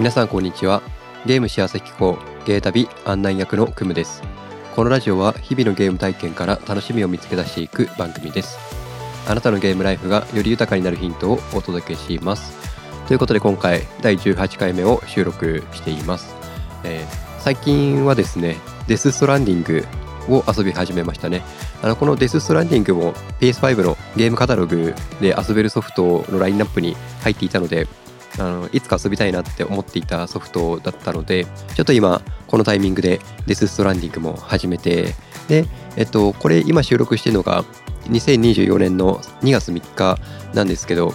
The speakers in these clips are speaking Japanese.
皆さんこんにちは。ゲーム幸せ機構ゲー旅案内役のクムです。このラジオは日々のゲーム体験から楽しみを見つけ出していく番組です。あなたのゲームライフがより豊かになるヒントをお届けします。ということで今回第18回目を収録しています、えー、最近はですねデス・ストランディングを遊び始めましたね。あのこのデス・ストランディングも PS5 のゲームカタログで遊べるソフトのラインナップに入っていたのであのいつか遊びたいなって思っていたソフトだったのでちょっと今このタイミングでデス・ストランディングも始めてでえっとこれ今収録してるのが2024年の2月3日なんですけど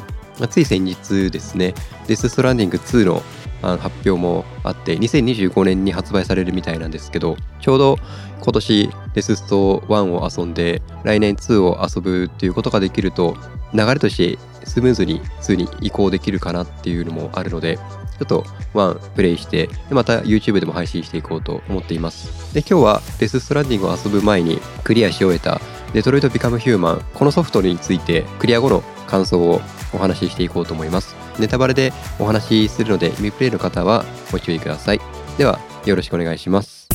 つい先日ですねデス・ストランディング2の発表もあって2025年に発売されるみたいなんですけどちょうど今年デススト1を遊んで来年2を遊ぶっていうことができると流れとしてスムーズに2に移行できるかなっていうのもあるのでちょっと1プレイしてまた YouTube でも配信していこうと思っています。で今日はデスストランディングを遊ぶ前にクリアし終えたデトロイト・ビカム・ヒューマンこのソフトについてクリア後の感想をお話ししていこうと思います。ネタバレでお話しするので未プレイの方はご注意ください。ではよろしくお願いします。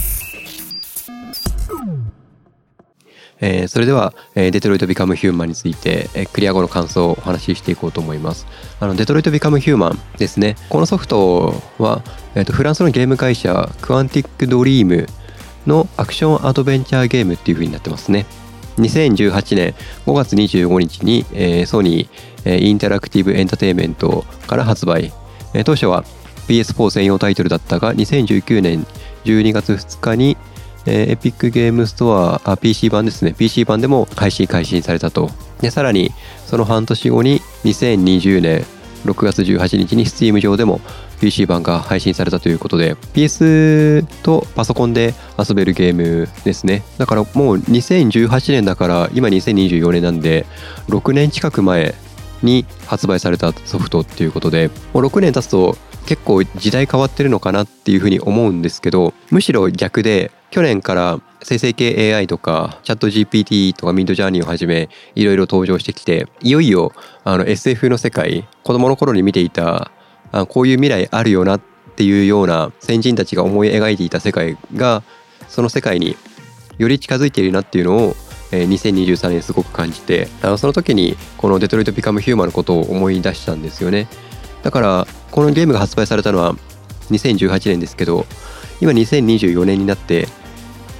えー、それでは、えー、デトロイト・ビカム・ヒューマンについて、えー、クリア後の感想をお話ししていこうと思います。あのデトロイト・ビカム・ヒューマンですね。このソフトは、えーと、フランスのゲーム会社クアンティック・ドリームのアクションアドベンチャーゲームっていう風になってますね。2018年5月25日に、えー、ソニー、えー、インタラクティブ・エンターテインメントから発売、えー、当初は PS4 専用タイトルだったが2019年12月2日にえー、エピックゲームストア PC 版ですね。PC 版でも配信開始されたと。でさらにその半年後に2020年6月18日に Steam 上でも PC 版が配信されたということで PS とパソコンで遊べるゲームですね。だからもう2018年だから今2024年なんで6年近く前に発売されたソフトっていうことでもう6年経つと結構時代変わってるのかなっていうふうに思うんですけどむしろ逆で去年から生成系 AI とかチャット GPT とかミンドジャーニーをはじめいろいろ登場してきていよいよあの SF の世界子供の頃に見ていたあこういう未来あるよなっていうような先人たちが思い描いていた世界がその世界により近づいているなっていうのを2023年すごく感じてあのその時にこの「デトロイト・ビカム・ヒューマン」のことを思い出したんですよね。だからこのゲームが発売されたのは2018年ですけど今2024年になって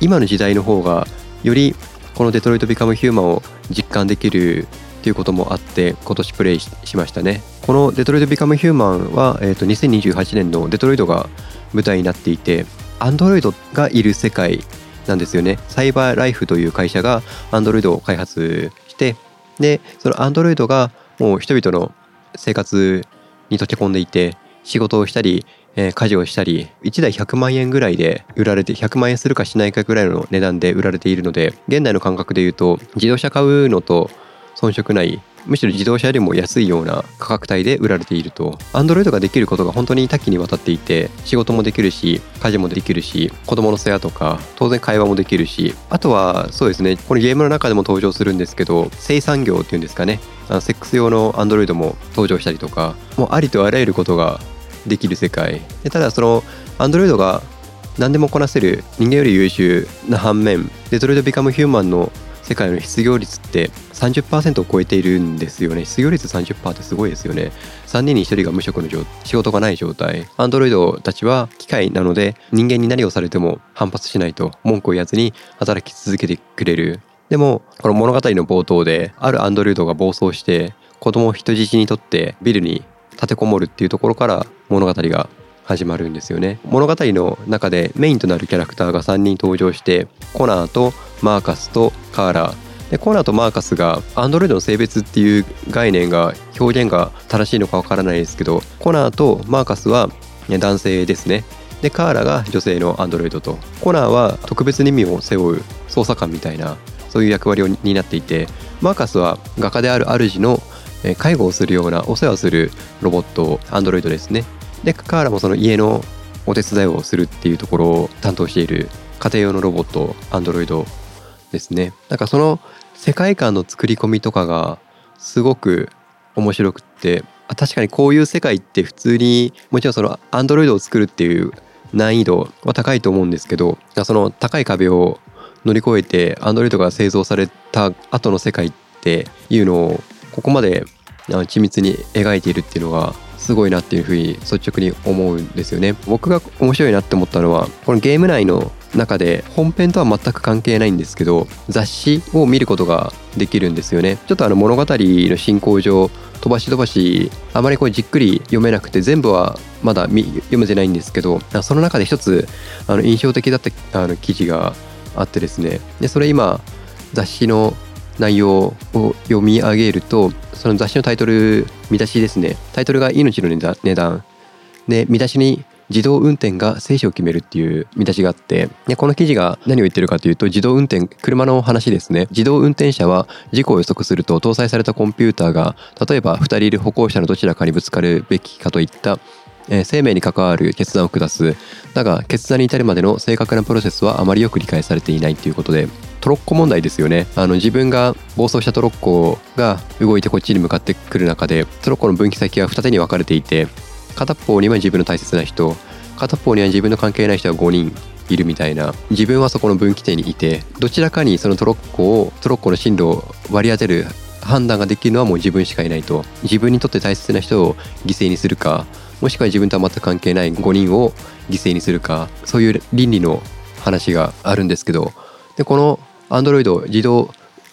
今の時代の方がよりこのデトロイト・ビカム・ヒューマンを実感できるっていうこともあって今年プレイしましたね。このデトロイト・ビカム・ヒューマンは、えー、と2028年のデトロイトが舞台になっていてアンドロイドがいる世界なんですよね。サイバーライフという会社がアンドロイドを開発してでそのアンドロイドがもう人々の生活に溶け込んでいて仕事をしたりえ家事をしたり1台100万円ぐらいで売られて100万円するかしないかぐらいの値段で売られているので現代の感覚で言うと自動車買うのと遜色ないむしろ自動車よりも安いような価格帯で売られていると Android ができることが本当に多岐にわたっていて仕事もできるし家事もできるし子供の世話とか当然会話もできるしあとはそうですねこのゲームの中でも登場するんですけど生産業っていうんですかねセックス用の Android も登場したりとかもうありとあらゆることができる世界。でただその Android が何でもこなせる人間より優秀な反面デトロイト・ビカム・ヒューマンの世界の失業率って30%を超えているんですよね。失業率30%ってすごいですよね。3人に1人が無職の状仕事がない状態。アンドロイドたちは機械なので人間に何をされても反発しないと文句を言わずに働き続けてくれる。でもこの物語の冒頭であるアンドロイドが暴走して子供を人質にとってビルに立てこもるっていうところから物語が始まるんですよね。物語の中でメインとなるキャラクターが3人登場してコナーとマーカスとカーラー。でコナーとマーカスがアンドロイドの性別っていう概念が表現が正しいのかわからないですけどコナーとマーカスは男性ですね。でカーラが女性のアンドロイドと。コナーは特別に意味を背負う捜査官みたいなそういう役割を担っていてマーカスは画家である主の介護をするようなお世話をするロボットアンドロイドですね。でカーラもその家のお手伝いをするっていうところを担当している家庭用のロボットアンドロイドですね。なんかその世界観の作り込みとかがすごく面白くって確かにこういう世界って普通にもちろんその Android を作るっていう難易度は高いと思うんですけどその高い壁を乗り越えて Android が製造された後の世界っていうのをここまで緻密に描いているっていうのがすごいなっていうふうに率直に思うんですよね。僕が面白いなって思ったのはこのゲーム内の中で本編とは全く関係ないんですけど雑誌を見ることができるんですよね。ちょっとあの物語の進行上飛ばし飛ばしあまりこうじっくり読めなくて全部はまだ読めてないんですけどその中で一つあの印象的だったあの記事があってですね。でそれ今雑誌の内容を読み上げるとその雑誌のタイトル見出しですね。タイトルが命の値段で見出しに自動運転が生死を決めるっていう見出しがあってでこの記事が何を言ってるかというと自動運転車の話ですね。自動運転車は事故を予測すると搭載されたコンピューターが例えば2人いる歩行者のどちらかにぶつかるべきかといったえ生命に関わる決断を下す。だが決断に至るまでの正確なプロセスはあまりよく理解されていないということでトロッコ問題ですよね。あの自分が暴走したトロッコが動いてこっちに向かってくる中でトロッコの分岐先は二手に分かれていて片方には自分の大切な人片方には自分の関係ない人が5人いるみたいな自分はそこの分岐点にいてどちらかにそのトロッコをトロッコの進路を割り当てる判断ができるのはもう自分しかいないと自分にとって大切な人を犠牲にするかもしくは自分とは全く関係ない5人を犠牲にするかそういう倫理の話があるんですけどでこの Android 自動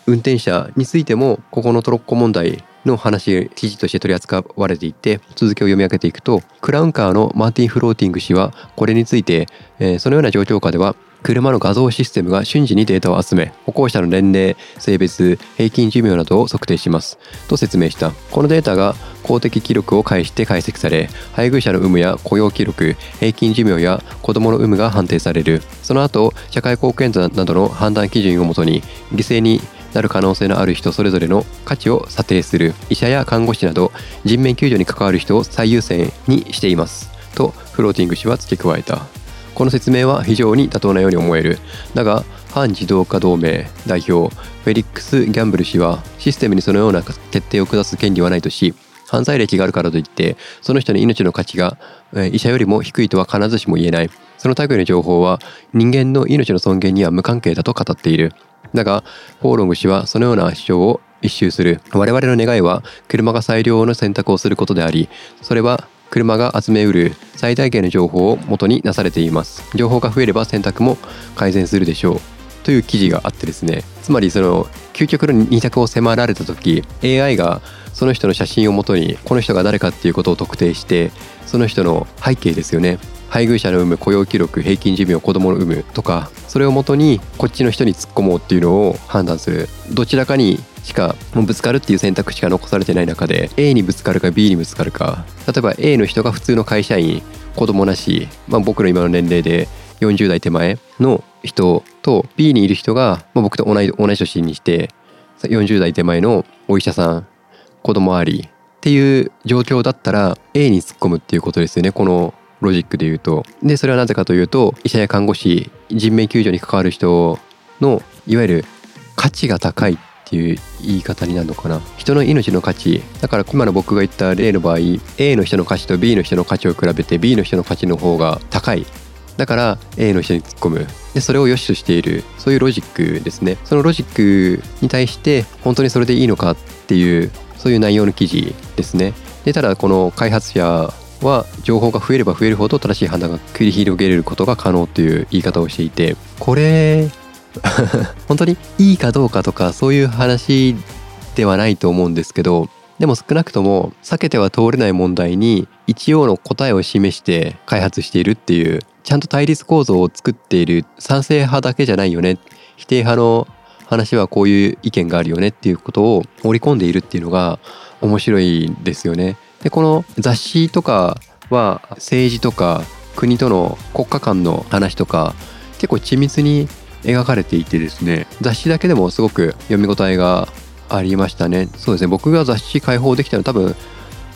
運転車についてもここのトロッコ問題の話記事として取り扱われていて続きを読み上げていくとクラウンカーのマーティン・フローティング氏はこれについて、えー、そのような状況下では車の画像システムが瞬時にデータを集め歩行者の年齢性別平均寿命などを測定します。と説明した。このデータが公的記録を介して解析され配偶者の有無や雇用記録平均寿命や子どもの有無が判定される。その後社会貢献度などの判断基準をもとに犠牲になる可能性のある人それぞれの価値を査定する。医者や看護師など人命救助に関わる人を最優先にしています。とフローティング氏は付け加えた。この説明は非常に妥当なように思える。だが反自動化同盟代表フェリックス・ギャンブル氏はシステムにそのような決定を下す権利はないとし犯罪歴があるからといってその人の命の価値がえ医者よりも低いとは必ずしも言えない。その類の情報は人間の命の尊厳には無関係だと語っている。だがフォーロング氏はそのような主張を一周する。我々の願いは車が最良の選択をすることでありそれは車が集めうる最大限の情報を元になされています。情報が増えれば選択も改善するでしょう。という記事があってですね。つまりその究極の二択を迫られた時 AI がその人の写真をもとにこの人が誰かっていうことを特定してその人の背景ですよね。配偶者の有無雇用記録平均寿命子供の有無とかそれをもとにこっちの人に突っ込もうっていうのを判断する。どちらかにしかもうぶつかるっていう選択しか残されてない中で A にぶつかるか B にぶつかるか例えば A の人が普通の会社員子供なし、まあ、僕の今の年齢で40代手前の人と B にいる人が、まあ、僕と同い同い年にして40代手前のお医者さん子供ありっていう状況だったら A に突っ込むっていうことですよねこのロジックで言うと。で、それはなぜかというと、医者や看護師、人命救助に関わる人の、いわゆる価値が高いっていう言い方になるのかな。人の命の価値。だから今の僕が言った例の場合、A の人の価値と B の人の価値を比べて B の人の価値の方が高い。だから A の人に突っ込む。で、それを良しとしている。そういうロジックですね。そのロジックに対して本当にそれでいいのかっていう、そういう内容の記事ですね。で、ただこの開発者は情報が増えれば増えるほど正しい判断が繰り広げれることが可能という言い方をしていてこれ 本当にいいかどうかとかそういう話ではないと思うんですけどでも少なくとも避けては通れない問題に一応の答えを示して開発しているっていうちゃんと対立構造を作っている賛成派だけじゃないよね否定派の話はこういう意見があるよねっていうことを織り込んでいるっていうのが面白いですよね。でこの雑誌とかは政治とか国との国家間の話とか結構緻密に描かれていてですね雑誌だけでもすごく読み応えがありましたね。そうですね僕が雑誌開放できたの多分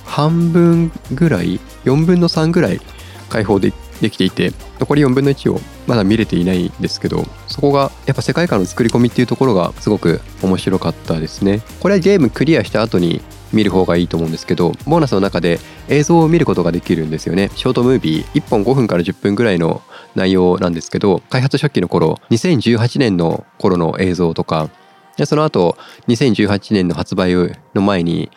半分ぐらい4分の3ぐらい開放でできていて残り4分の1をまだ見れていないんですけどそこがやっぱ世界観の作り込みっていうところがすごく面白かったですね。これはゲームクリアした後に見る方がいいと思うんですけどボーナスの中で映像を見ることができるんですよね。ショートムービー1本5分から10分ぐらいの内容なんですけど開発初期の頃2018年の頃の映像とかでその後2018年の発売の前に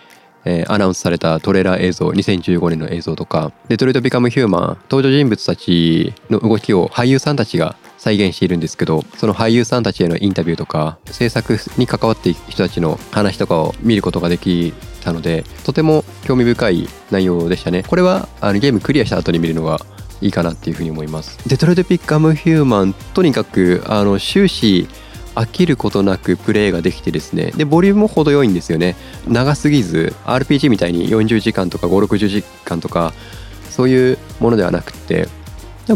えー、アナウンスされたトレーラー映像2015年の映像とかデトロイト・ビカム・ヒューマン登場人物たちの動きを俳優さんたちが再現しているんですけどその俳優さんたちへのインタビューとか制作に関わっていく人たちの話とかを見ることができたのでとても興味深い内容でしたね。これはあのゲームクリアした後に見るのがいいかなっていうふうに思います。デトロイト・ピッカム・ヒューマンとにかくあの終始飽きることなくプレイができてですね。でボリュームも程よいんですよね。長すぎず RPG みたいに40時間とか560時間とかそういうものではなくて。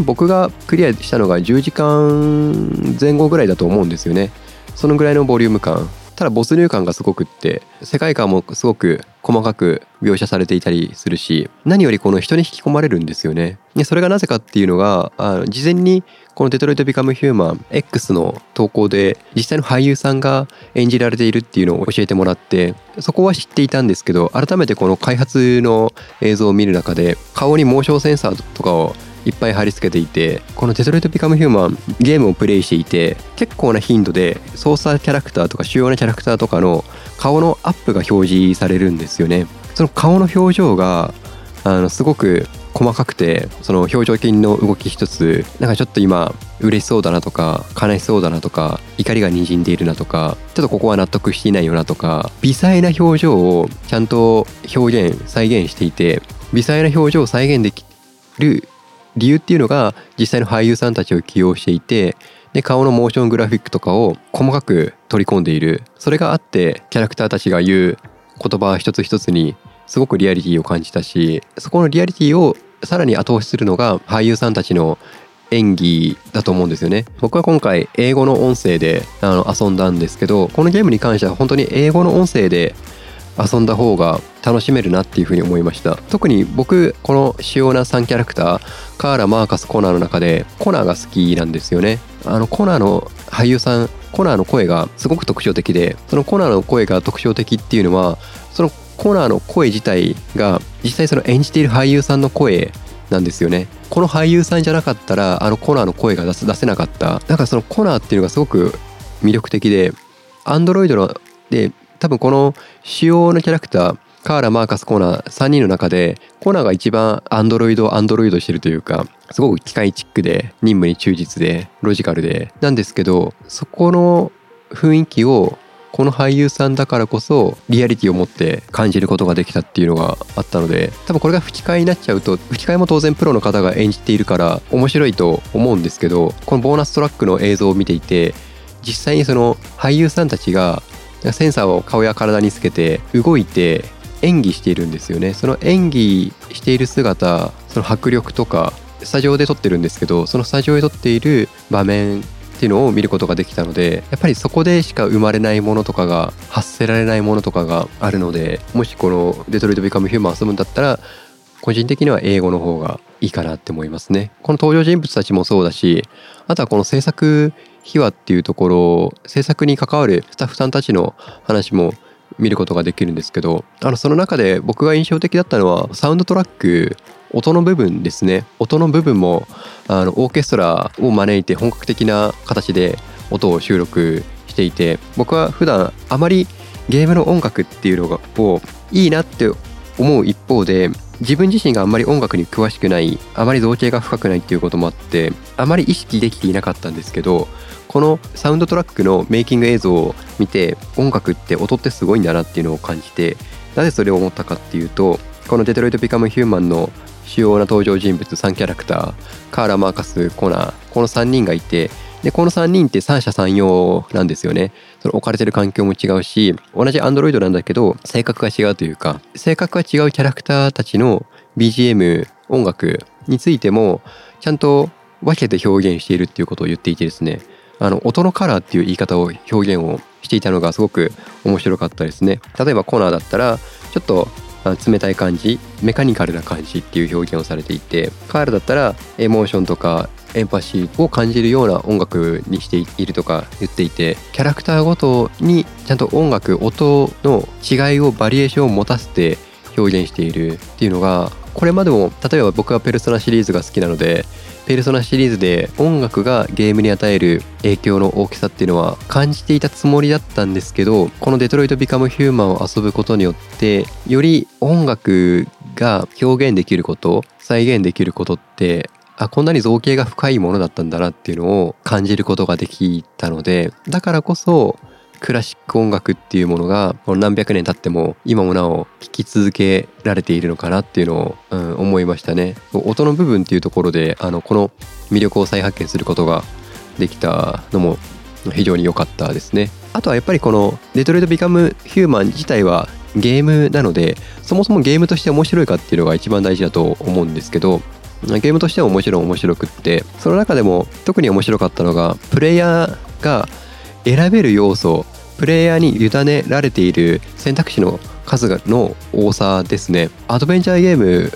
僕がクリアしたのが10時間前後ぐらいだと思うんですよね。そのぐらいのボリューム感。ただ没入感がすごくって世界観もすごく細かく描写されていたりするし何よりこの人に引き込まれるんですよね。でそれがなぜかっていうのがあの事前にこの「デトロイト・ビカム・ヒューマン X」の投稿で実際の俳優さんが演じられているっていうのを教えてもらってそこは知っていたんですけど改めてこの開発の映像を見る中で顔にモーションセンサーとかをいっぱい貼り付けていてこの「デトロイト・ビカム・ヒューマン」ゲームをプレイしていて結構な頻度で操作キャラクターとか主要なキャラクターとかの顔のアップが表示されるんですよね。その顔の表情があのすごく細かくてその表情筋の動き一つなんかちょっと今嬉しそうだなとか悲しそうだなとか怒りがにじんでいるなとかちょっとここは納得していないよなとか微細な表情をちゃんと表現再現していて微細な表情を再現できる理由っていうのが実際の俳優さんたちを起用していてで顔のモーショングラフィックとかを細かく取り込んでいる。それがあってキャラクターたちが言う言葉一つ一つにすごくリアリティを感じたしそこのリアリティをさらに後押しするのが俳優さんたちの演技だと思うんですよね。僕は今回英語の音声であの遊んだんですけどこのゲームに関しては本当に英語の音声で遊んだ方が楽しめるなっていうふうに思いました。特に僕この主要な3キャラクターカーラマーカスコナーの中でコナーが好きなんですよね。あのコナーの俳優さんコナーの声がすごく特徴的でそのコナーの声が特徴的っていうのはそのコナーの声自体が実際その演じている俳優さんの声なんですよね。この俳優さんじゃなかったらあのコナーの声が出せなかった。だからそのコナーっていうのがすごく魅力的でアンドロイドで多分この主要なキャラクターカーラ、マーカス、コーナー3人の中でコーナーが一番アンドロイドアンドロイドしてるというかすごく機械チックで任務に忠実でロジカルでなんですけどそこの雰囲気をこの俳優さんだからこそリアリティを持って感じることができたっていうのがあったので多分これが吹き替えになっちゃうと吹き替えも当然プロの方が演じているから面白いと思うんですけどこのボーナストラックの映像を見ていて実際にその俳優さんたちがセンサーを顔や体につけて動いて演技しているんですよねその演技している姿その迫力とかスタジオで撮ってるんですけどそのスタジオで撮っている場面っていうのを見ることができたのでやっぱりそこでしか生まれないものとかが発せられないものとかがあるのでもしこの「デトロイト・ビカム・ヒューマン」遊ぶんだったら個人的には英語の方がいいかなって思いますね。この登場人物たちもそうだしあとはこの制作秘話っていうところ制作に関わるスタッフさんたちの話も見ることができるんですけどあのその中で僕が印象的だったのはサウンドトラック音の部分ですね。音の部分もあのオーケストラを招いて本格的な形で音を収録していて僕は普段あまりゲームの音楽っていうのがをいいなって思う一方で自分自身があんまり音楽に詳しくないあまり造形が深くないっていうこともあってあまり意識できていなかったんですけどこのサウンドトラックのメイキング映像を見て音楽って音ってすごいんだなっていうのを感じてなぜそれを思ったかっていうとこの「デトロイト・ビカム・ヒューマン」の主要な登場人物3キャラクターカーラ・マーカス・コナーこの3人がいてでこの3人って三者三様なんですよね。その置かれてる環境も違うし同じアンドロイドなんだけど性格が違うというか性格が違うキャラクターたちの BGM 音楽についてもちゃんと分けて表現しているっていうことを言っていてですね。あの音のカラーっていう言い方を表現をしていたのがすごく面白かったですね。例えばコーナーだったらちょっと冷たい感じメカニカルな感じっていう表現をされていてカールだったらエモーションとかエンパシーを感じるような音楽にしているとか言っていてキャラクターごとにちゃんと音楽音の違いをバリエーションを持たせて表現しているっていうのがこれまでも例えば僕はペルソナシリーズが好きなのでペルソナシリーズで音楽がゲームに与える影響の大きさっていうのは感じていたつもりだったんですけどこのデトロイト・ビカム・ヒューマンを遊ぶことによってより音楽が表現できること再現できることってあこんなに造形が深いものだったんだなっていうのを感じることができたのでだからこそクラシック音楽っていうものが何百年経っても今もなお聴き続けられているのかなっていうのを、うん、思いましたね。音の部分っていうところであのこの魅力を再発見することができたのも非常に良かったですね。あとはやっぱりこの「デトロイト・ビカム・ヒューマン」自体はゲームなのでそもそもゲームとして面白いかっていうのが一番大事だと思うんですけどゲームとしてはもちろん面白くってその中でも特に面白かったのがプレイヤーが選べる要素プレイヤーに委ねられている選択肢の数の多さですね。アドベンチャーゲーム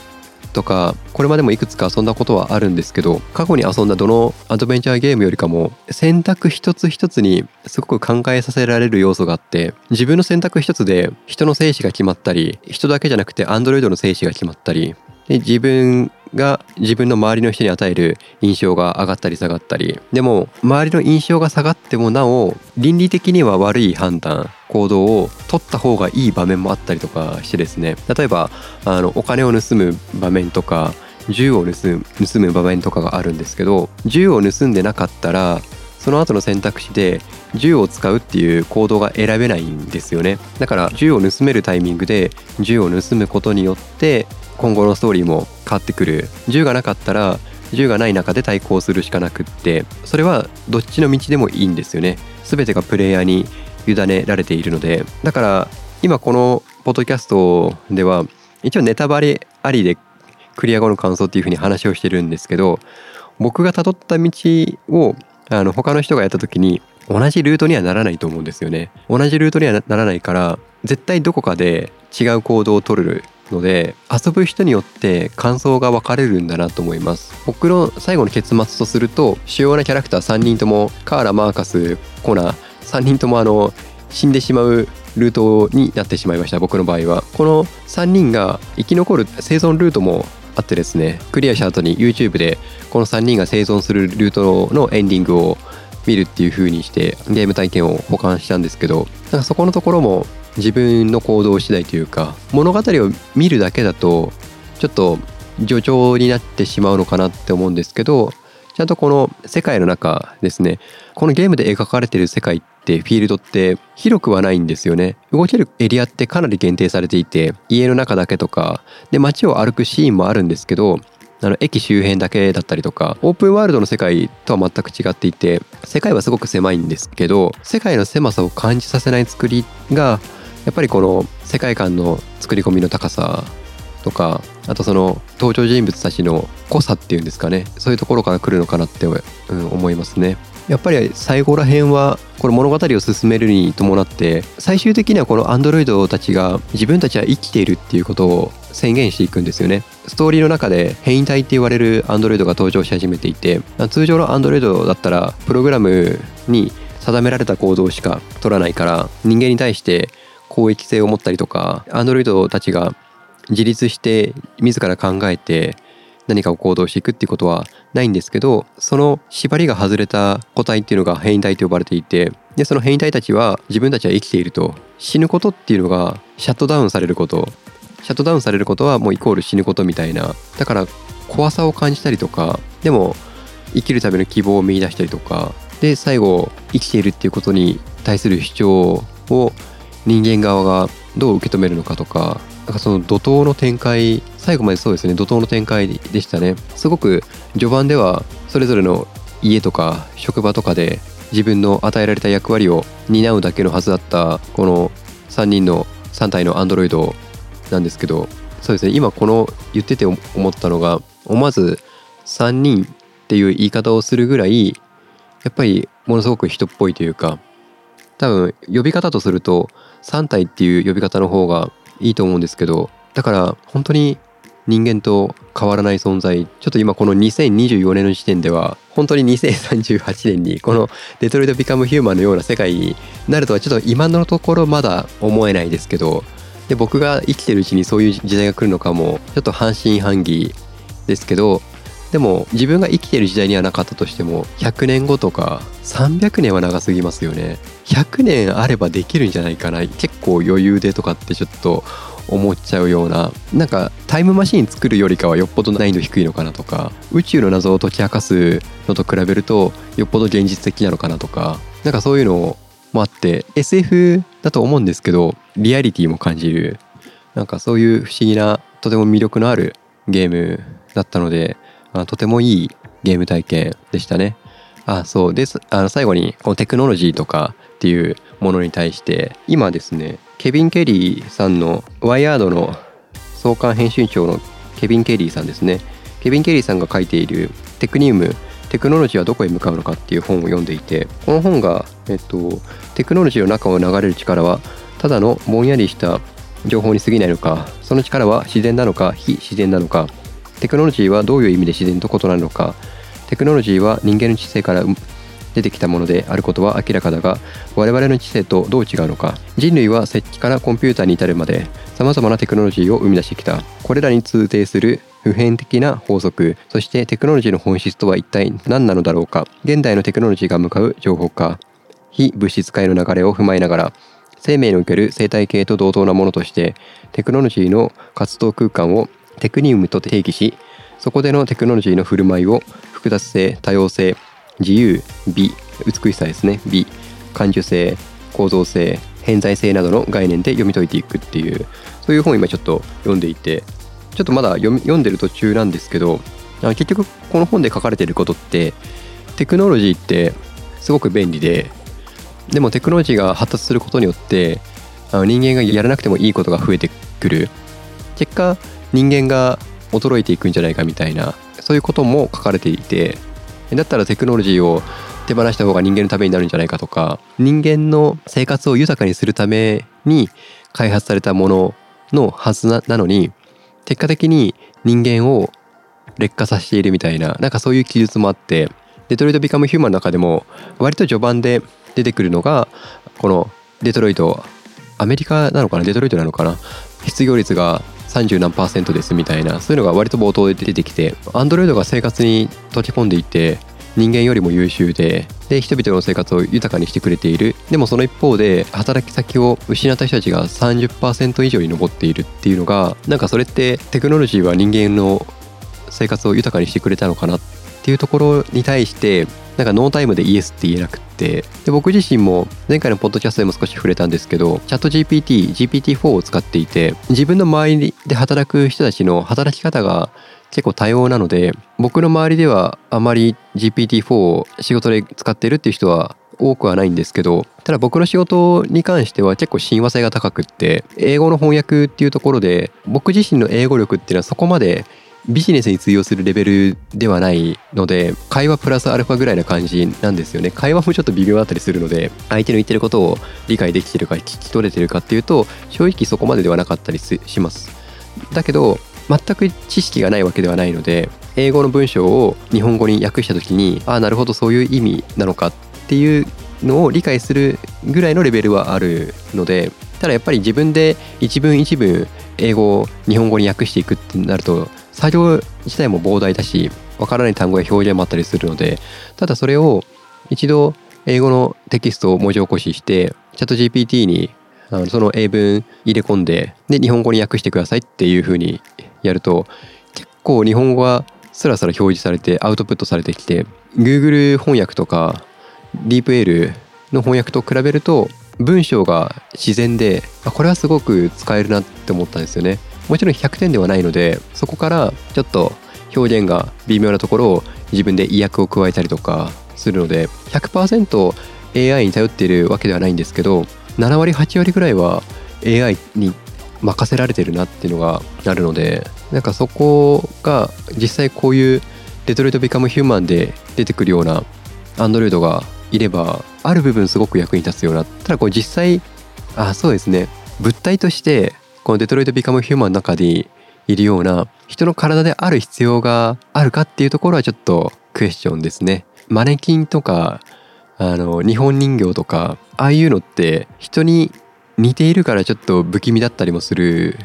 とかこれまでもいくつか遊んだことはあるんですけど過去に遊んだどのアドベンチャーゲームよりかも選択一つ一つにすごく考えさせられる要素があって自分の選択一つで人の生死が決まったり人だけじゃなくてアンドロイドの生死が決まったりで自分が自分の周りの人に与える印象が上がったり下がったり。でも周りの印象が下がってもなお倫理的には悪い判断行動を取った方がいい場面もあったりとかしてですね。例えばあのお金を盗む場面とか銃を盗む場面とかがあるんですけど銃を盗んでなかったらその後の選択肢で銃を使うっていう行動が選べないんですよね。だから銃を盗めるタイミングで銃を盗むことによって今後のストーリーも変わってくる。銃がなかったら銃がない中で対抗するしかなくってそれはどっちの道でもいいんですよね。全てがプレイヤーに委ねられているので。だから今このポッドキャストでは一応ネタバレありでクリア後の感想っていうふうに話をしてるんですけど僕が辿った道をあの他の人がやった時に同じルートにはならないと思うんですよね。同じルートにはならないから絶対どこかで違う行動を取るので遊ぶ人によって感想が分かれるんだなと思います。僕の最後の結末とすると主要なキャラクター3人ともカーラ・マーカス・コナ3人ともあの死んでしまうルートになってしまいました僕の場合は。この3人が生き残る生存ルートもあってですねクリアした後に YouTube でこの3人が生存するルートのエンディングを見るっていう風にしてゲーム体験を保管したんですけどなんかそこのところも自分の行動次第というか物語を見るだけだとちょっと助長になってしまうのかなって思うんですけどちゃんとこの世界の中ですねこのゲームで描かれてる世界ってフィールドって広くはないんですよね。動けるエリアってかなり限定されていて家の中だけとかで街を歩くシーンもあるんですけどあの駅周辺だけだったりとかオープンワールドの世界とは全く違っていて世界はすごく狭いんですけど世界の狭さを感じさせない作りがやっぱりこの世界観の作り込みの高さとかあとその登場人物たちの濃さっていうんですかねそういうところから来るのかなって、うん、思いますね。やっぱり最後ら辺はこの物語を進めるに伴って最終的にはこのアンドロイドたちが自分たちは生きているっていうことを宣言していくんですよね。ストーリーの中で変異体って言われるアンドロイドが登場し始めていて通常のアンドロイドだったらプログラムに定められた行動しか取らないから人間に対して公益性を持ったりとかアンドロイドたちが自立して自ら考えて何かを行動していくっていうことはないんですけどその縛りが外れた個体っていうのが変異体と呼ばれていてでその変異体たちは自分たちは生きていると。死ぬことっていうのがシャットダウンされること。シャットダウンされることはもうイコール死ぬことみたいな。だから怖さを感じたりとかでも生きるための希望を見いだしたりとかで最後生きているっていうことに対する主張を人間側がどう受け止めるのかとかなんかその怒涛の展開最後までそうですね。怒涛の展開でしたね。すごく序盤ではそれぞれの家とか職場とかで自分の与えられた役割を担うだけのはずだったこの3人の3体のアンドロイドなんですけどそうですね。今この言ってて思ったのが思わず3人っていう言い方をするぐらいやっぱりものすごく人っぽいというか多分呼び方とすると3体っていう呼び方の方がいいと思うんですけどだから本当に人間と変わらない存在。ちょっと今この2024年の時点では本当に2038年にこのデトロイト・ビカム・ヒューマンのような世界になるとはちょっと今のところまだ思えないですけどで僕が生きてるうちにそういう時代が来るのかもちょっと半信半疑ですけどでも自分が生きてる時代にはなかったとしても100年後とか300年は長すぎますよね。100年あればできるんじゃないかな。結構余裕でとかってちょっと思っちゃうようななんかタイムマシン作るよりかはよっぽど難易度低いのかなとか宇宙の謎を解き明かすのと比べるとよっぽど現実的なのかなとかなんかそういうのもあって SF だと思うんですけどリアリティも感じるなんかそういう不思議なとても魅力のあるゲームだったのであとてもいいゲーム体験でしたね。あそうですあの最後にこのテクノロジーとかっていうものに対して今ですねケビン・ケリーさんのワイヤードの創刊編集長のケビン・ケリーさんですね。ケビン・ケリーさんが書いているテクニウムテクノロジーはどこへ向かうのかっていう本を読んでいてこの本が、えっと、テクノロジーの中を流れる力はただのぼんやりした情報に過ぎないのかその力は自然なのか非自然なのかテクノロジーはどういう意味で自然と異なるのかテクノロジーは人間の知性から出てきたものであることは明らかだが我々の知性とどう違うのか人類は設計からコンピューターに至るまでさまざまなテクノロジーを生み出してきた。これらに通底する普遍的な法則そしてテクノロジーの本質とは一体何なのだろうか。現代のテクノロジーが向かう情報化。非物質界の流れを踏まえながら生命における生態系と同等なものとしてテクノロジーの活動空間をテクニウムと定義しそこでのテクノロジーの振る舞いを複雑性多様性自由美美しさですね。美感受性構造性偏在性などの概念で読み解いていくっていうそういう本を今ちょっと読んでいてちょっとまだ読読んでる途中なんですけど結局この本で書かれてることってテクノロジーってすごく便利ででもテクノロジーが発達することによってあの人間がやらなくてもいいことが増えてくる。結果人間が衰えていくんじゃないかみたいなそういうことも書かれていてだったらテクノロジーを手放した方が人間のためになるんじゃないかとか人間の生活を豊かにするために開発されたもののはずなのに結果的に人間を劣化させているみたいななんかそういう記述もあってデトロイト・ビカム・ヒューマンの中でも割と序盤で出てくるのがこのデトロイトアメリカなのかなデトロイトなのかな失業率が30何パーセントですみたいなそういうのが割と冒頭で出てきてアンドロイドが生活に溶け込んでいて人間よりも優秀でで人々の生活を豊かにしてくれている。でもその一方で働き先を失った人たちが30%以上に上っているっていうのがなんかそれってテクノロジーは人間の生活を豊かにしてくれたのかなってっていうところに対してなんかノータイムでイエスって言えなくってで僕自身も前回のポッドキャストでも少し触れたんですけどチャット GPT GPT-4 を使っていて自分の周りで働く人たちの働き方が結構多様なので僕の周りではあまり GPT-4 を仕事で使ってるっていう人は多くはないんですけどただ僕の仕事に関しては結構親和性が高くって英語の翻訳っていうところで僕自身の英語力っていうのはそこまでビジネスに通用するレベルではないので会話プラスアルファぐらいな感じなんですよね。会話もちょっと微妙だったりするので相手の言ってることを理解できてるか聞き取れてるかっていうと正直そこまでではなかったりします。だけど全く知識がないわけではないので英語の文章を日本語に訳した時にああなるほどそういう意味なのかっていうのを理解するぐらいのレベルはあるのでただやっぱり自分で一文一文英語を日本語に訳していくってなると作業自体も膨大だしわからない単語や表現もあったりするのでただそれを一度英語のテキストを文字起こししてチャット GPT にあのその英文入れ込んでで日本語に訳してくださいっていうふうにやると結構日本語がスラスラ表示されてアウトプットされてきて Google 翻訳とか DeepL の翻訳と比べると文章が自然でこれはすごく使えるなって思ったんですよね。もちろん100点ではないのでそこからちょっと表現が微妙なところを自分で意訳を加えたりとかするので 100%AI に頼っているわけではないんですけど7割8割ぐらいは AI に任せられてるなっていうのがあるのでなんかそこが実際こういうデトロイト・ビカム・ヒューマンで出てくるようなアンドロイドがいればある部分すごく役に立つような。ただこう実際あそうですね。物体としてこのデトロイト・ビカム・ヒューマンの中でいるような人の体である必要があるかっていうところはちょっとクエスチョンですね。マネキンとかあの日本人形とかああいうのって人に似ているからちょっと不気味だったりもする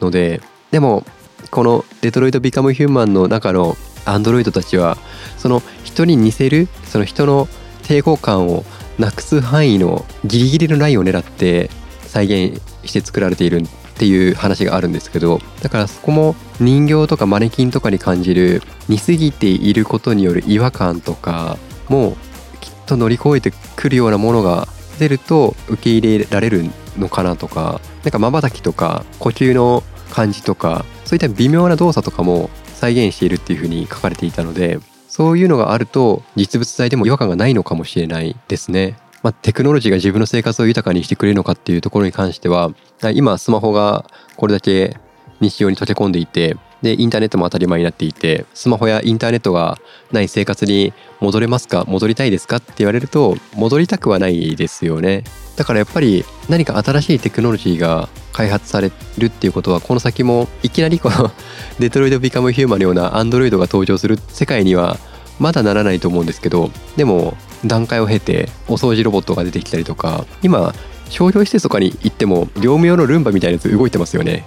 のででもこの「デトロイト・ビカム・ヒューマン」の中のアンドロイドたちはその人に似せるその人の抵抗感をなくす範囲のギリギリのラインを狙って再現して作られているっていう話があるんですけどだからそこも人形とかマネキンとかに感じる似すぎていることによる違和感とかもきっと乗り越えてくるようなものが出ると受け入れられるのかなとかなんかまばたきとか呼吸の感じとかそういった微妙な動作とかも再現しているっていうふうに書かれていたのでそういうのがあると実物大でも違和感がないのかもしれないですね。まあ、テクノロジーが自分の生活を豊かにしてくれるのかっていうところに関しては今スマホがこれだけ日常に溶け込んでいてでインターネットも当たり前になっていてスマホやインターネットがない生活に戻れますか？戻りたいですか？って言われると戻りたくはないですよね。だからやっぱり何か新しいテクノロジーが開発されるっていうことはこの先もいきなりこのデトロイト・ビカム・ヒューマンのようなアンドロイドが登場する世界にはまだならないと思うんですけどでも段階を経てお掃除ロボットが出てきたりとか今商業施設とかに行っても業務用のルンバみたいなやつ動いてますよね。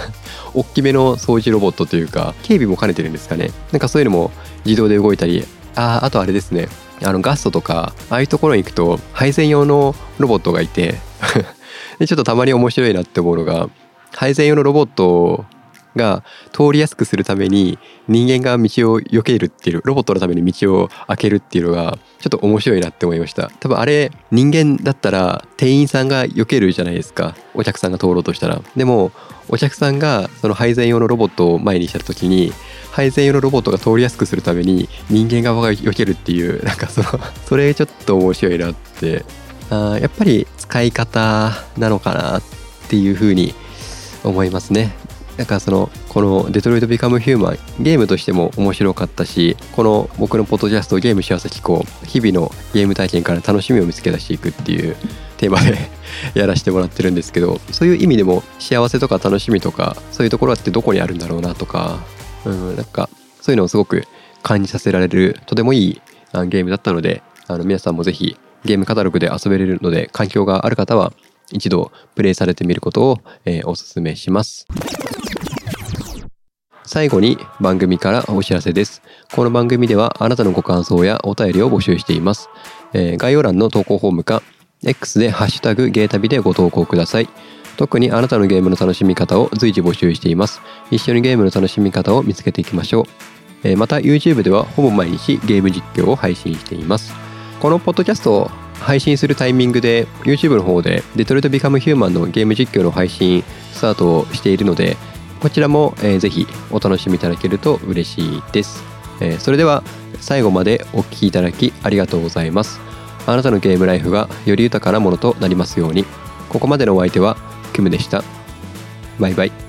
大きめの掃除ロボットというか警備も兼ねてるんですかね。なんかそういうのも自動で動いたり。ああとあれですね。あのガストとかああいうところに行くと配膳用のロボットがいて。でちょっとたまに面白いなって思うのが配膳用のロボットが通りやすくするために人間が道を避けるっていうロボットのために道を開けるっていうのがちょっと面白いなって思いました。多分あれ人間だったら店員さんが避けるじゃないですか。お客さんが通ろうとしたら。でもお客さんがその配膳用のロボットを前にした時に配膳用のロボットが通りやすくするために人間側が避けるっていうなんかその それちょっと面白いなって。あやっぱり使い方なのかなっていうふうに思いますね。なんかそのこの「デトロイト・ビカム・ヒューマン」ゲームとしても面白かったしこの僕のポッドキャスト「ゲーム幸せ機構」日々のゲーム体験から楽しみを見つけ出していくっていうテーマで やらせてもらってるんですけどそういう意味でも幸せとか楽しみとかそういうところってどこにあるんだろうなとか、うん、なんかそういうのをすごく感じさせられるとてもいいゲームだったのであの皆さんもぜひゲームカタログで遊べれるので環境がある方は一度プレイされてみることを、えー、おすすめします。最後に番組からお知らせです。この番組ではあなたのご感想やお便りを募集しています。えー、概要欄の投稿フォームか X でハッシュタグゲータビでご投稿ください。特にあなたのゲームの楽しみ方を随時募集しています。一緒にゲームの楽しみ方を見つけていきましょう。えー、また YouTube ではほぼ毎日ゲーム実況を配信しています。このポッドキャストを配信するタイミングで YouTube の方でデトロイト・ビカム・ヒューマンのゲーム実況の配信スタートをしているのでこちらも、えー、ぜひお楽しみいただけると嬉しいです、えー、それでは最後までお聴きいただきありがとうございます。あなたのゲームライフがより豊かなものとなりますように。ここまでのお相手はキムでした。バイバイ。